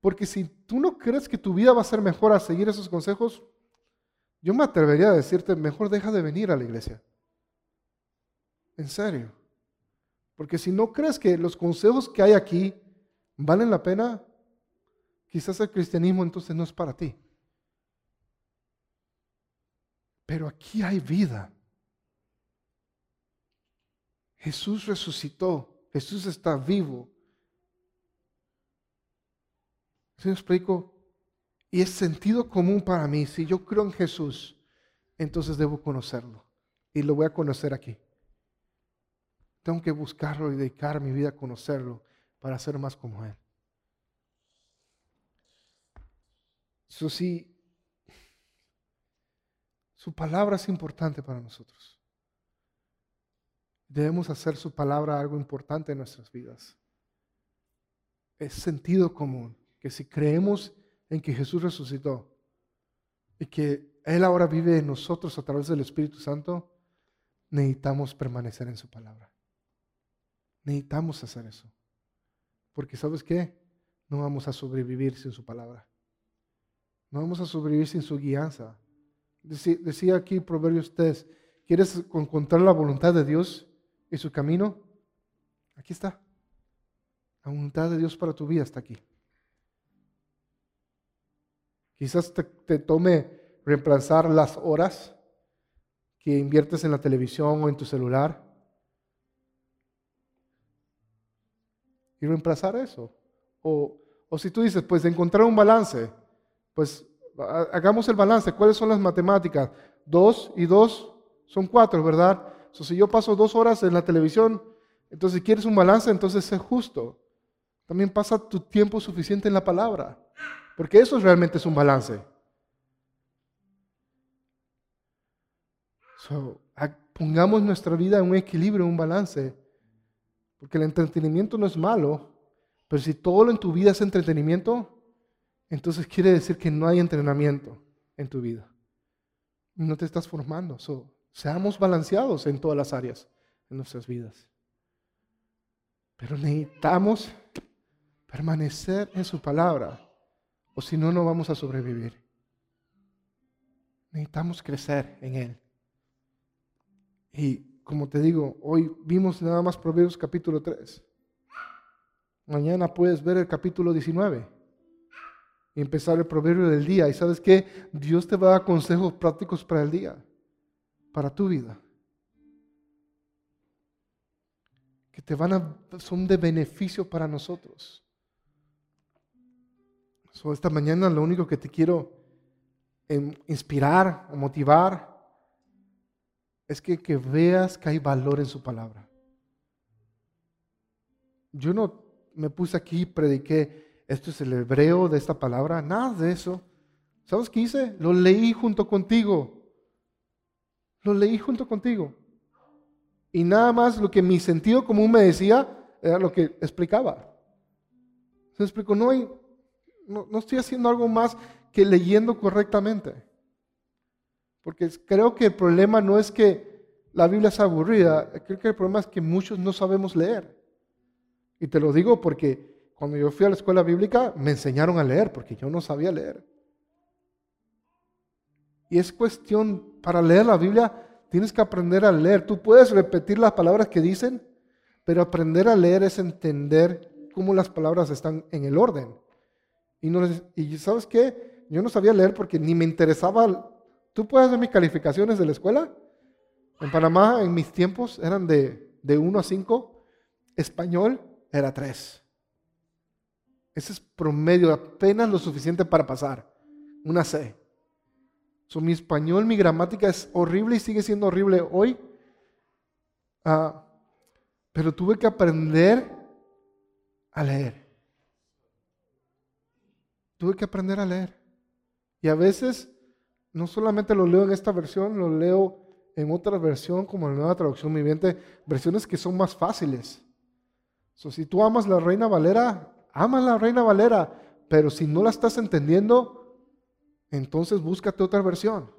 Porque si tú no crees que tu vida va a ser mejor a seguir esos consejos, yo me atrevería a decirte, mejor deja de venir a la iglesia. En serio. Porque si no crees que los consejos que hay aquí valen la pena, quizás el cristianismo entonces no es para ti. Pero aquí hay vida. Jesús resucitó. Jesús está vivo. ¿Se me explico? Y es sentido común para mí. Si yo creo en Jesús, entonces debo conocerlo. Y lo voy a conocer aquí. Tengo que buscarlo y dedicar mi vida a conocerlo para ser más como Él. Eso sí, su palabra es importante para nosotros. Debemos hacer su palabra algo importante en nuestras vidas. Es sentido común que si creemos en que Jesús resucitó y que Él ahora vive en nosotros a través del Espíritu Santo, necesitamos permanecer en su palabra. Necesitamos hacer eso. Porque sabes qué? No vamos a sobrevivir sin su palabra. No vamos a sobrevivir sin su guianza. Decía, aquí Proverbios 3, ¿quieres encontrar la voluntad de Dios y su camino? Aquí está. La voluntad de Dios para tu vida está aquí. Quizás te, tome reemplazar las horas que inviertes en la televisión o en tu celular. Y reemplazar eso. O, o si tú dices, pues encontrar un balance, pues hagamos el balance. ¿Cuáles son las matemáticas? Dos y dos son cuatro, ¿verdad? si yo paso dos horas en la televisión, entonces si quieres un balance, entonces sé justo. También pasa tu tiempo suficiente en la palabra, porque eso realmente es un balance. pongamos nuestra vida en un equilibrio, en un balance, porque el entretenimiento no es malo, pero si todo en tu vida es entretenimiento, entonces quiere decir que no hay entrenamiento en tu vida. No te estás formando. seamos balanceados en todas las áreas de nuestras vidas. Pero necesitamos permanecer en su palabra, o si no, no vamos a sobrevivir. Necesitamos crecer en Él. Y como te digo, hoy vimos nada más Proverbios capítulo 3. Mañana puedes ver el capítulo 19 y empezar el proverbio del día. Y sabes que Dios te va a dar consejos prácticos para el día, para tu vida. Que te van a, son de beneficio para nosotros. esta mañana lo único que te quiero inspirar o motivar es que, que veas que hay valor en su palabra. Yo no me puse aquí y prediqué esto es el hebreo de esta palabra, nada de eso. ¿Sabes qué hice? Lo leí junto contigo. Lo leí junto contigo. Y nada más lo que mi sentido común me decía era lo que explicaba. Se explicó, no, hay, no, no estoy haciendo algo más que leyendo correctamente. Porque creo que el problema no es que la Biblia es aburrida, creo que el problema es que muchos no sabemos leer. Y te lo digo porque cuando yo fui a la escuela bíblica, me enseñaron a leer porque yo no sabía leer. Y es cuestión, para leer la Biblia, tienes que aprender a leer. Tú puedes repetir las palabras que dicen, pero aprender a leer es entender cómo las palabras están en el orden. Y, no, y sabes qué? Yo no sabía leer porque ni me interesaba. ¿Tú puedes ver mis calificaciones de la escuela? En Panamá, en mis tiempos, eran de, de 1 a 5. Español era 3. Ese es promedio, apenas lo suficiente para pasar. Una C. mi español, mi gramática es horrible y sigue siendo horrible hoy. Ah, pero tuve que aprender a leer. Tuve que aprender a leer. Y a veces no solamente lo leo en esta versión, lo leo en otra versión como la nueva traducción viviente, versiones que son más fáciles. si tú amas la Reina Valera, ama la Reina Valera, pero si no la estás entendiendo, entonces búscate otra versión.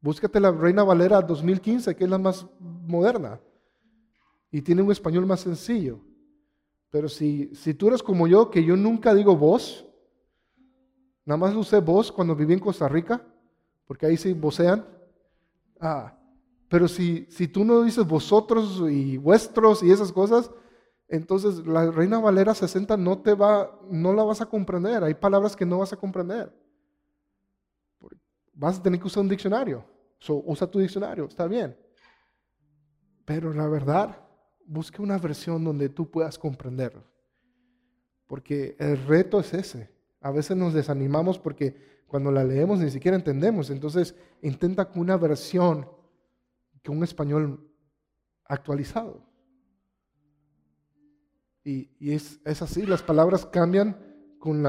Búscate la Reina Valera 2015, que es la más moderna y tiene un español más sencillo. Pero si, si tú eres como yo, que yo nunca digo vos, nada más usé vos cuando viví en Costa Rica, porque ahí sí vocean. Ah, pero si, si tú no dices vosotros y vuestros y esas cosas, entonces la Reina Valera 60 no te va, no la vas a comprender. Hay palabras que no vas a comprender. Vas a tener que usar un diccionario. usa tu diccionario, está bien. Pero la verdad, busca una versión donde tú puedas comprender. Porque el reto es ese. A veces nos desanimamos porque cuando la leemos ni siquiera entendemos. Entonces intenta con una versión, con un español actualizado. Y, es, así, las palabras cambian con,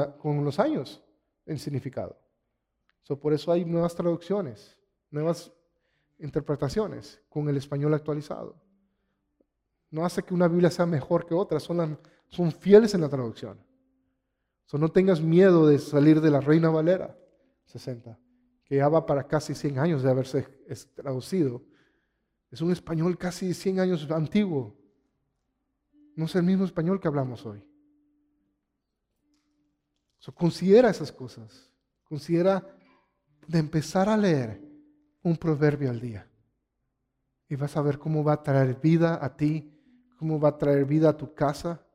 los años en significado. por eso hay nuevas traducciones, nuevas interpretaciones con el español actualizado. No hace que una Biblia sea mejor que otra, son, fieles en la traducción. no tengas miedo de salir de la Reina Valera 60, que ya va para casi 100 años de haberse traducido. Es un español casi 100 años antiguo. No es el mismo español que hablamos hoy. considera esas cosas. Considera de empezar a leer un proverbio al día. Y vas a ver cómo va a traer vida a ti, cómo va a traer vida a tu casa.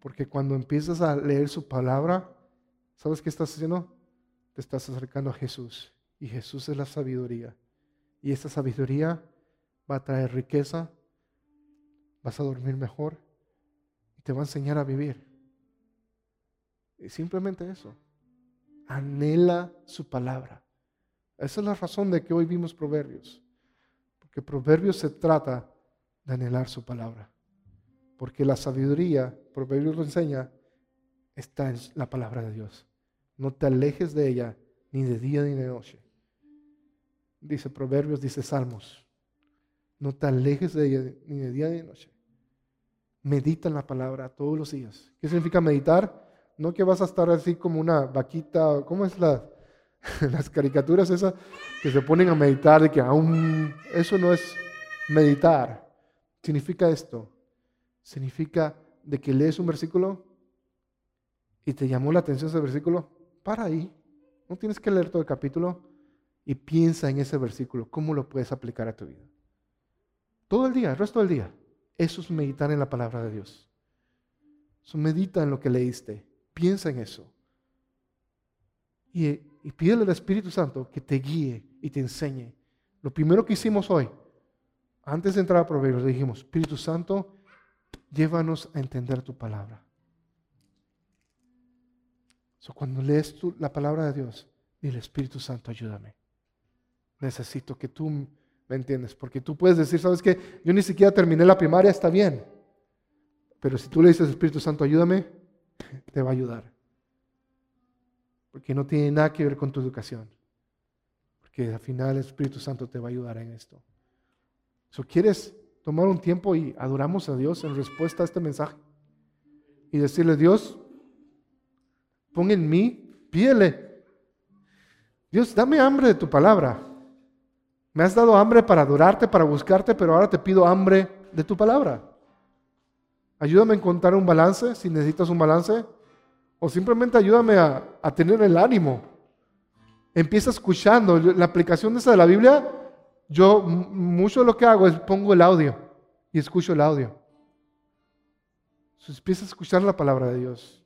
Porque cuando empiezas a leer su palabra, ¿sabes qué estás haciendo? Te estás acercando a Jesús. Y Jesús es la sabiduría. Y esa sabiduría va a traer riqueza, vas a dormir mejor y te va a enseñar a vivir. Y simplemente eso. Anhela su palabra. Esa es la razón de que hoy vimos Proverbios. Porque Proverbios se trata de anhelar su palabra. Porque la sabiduría, Proverbios lo enseña, está en la palabra de Dios. No te alejes de ella ni de día ni de noche. Dice Proverbios, dice Salmos. No te alejes de ella ni de día ni de noche. Medita en la palabra todos los días. ¿Qué significa meditar? No que vas a estar así como una vaquita, ¿cómo es la, *laughs* las caricaturas esas que se ponen a meditar de que aún eso no es meditar. Significa esto. Significa de que lees un versículo y te llamó la atención ese versículo, para ahí. No tienes que leer todo el capítulo y piensa en ese versículo, cómo lo puedes aplicar a tu vida. Todo el día, el resto del día. Eso es meditar en la palabra de Dios. Eso medita en lo que leíste. Piensa en eso. Y, y pídele al Espíritu Santo que te guíe y te enseñe. Lo primero que hicimos hoy, antes de entrar a Proverbios, dijimos, Espíritu Santo, llévanos a entender tu palabra. Cuando lees la palabra de Dios, dile, Espíritu Santo, ayúdame. Necesito que tú me entiendes, porque tú puedes decir, ¿sabes qué? Yo ni siquiera terminé la primaria, está bien. Pero si tú le dices, Espíritu Santo, ayúdame, *laughs* te va a ayudar. Porque no tiene nada que ver con tu educación. Porque al final el Espíritu Santo te va a ayudar en esto. Si quieres tomar un tiempo y adoramos a Dios en respuesta a este mensaje y decirle, Dios, pon en mí, pídele. Dios, dame hambre de tu palabra. Me has dado hambre para adorarte, para buscarte, pero ahora te pido hambre de tu palabra. Ayúdame a encontrar un balance, si necesitas un balance, o simplemente ayúdame a, tener el ánimo. Empieza escuchando. La aplicación de esa de la Biblia, yo mucho lo que hago es pongo el audio y escucho el audio. Empieza a escuchar la palabra de Dios.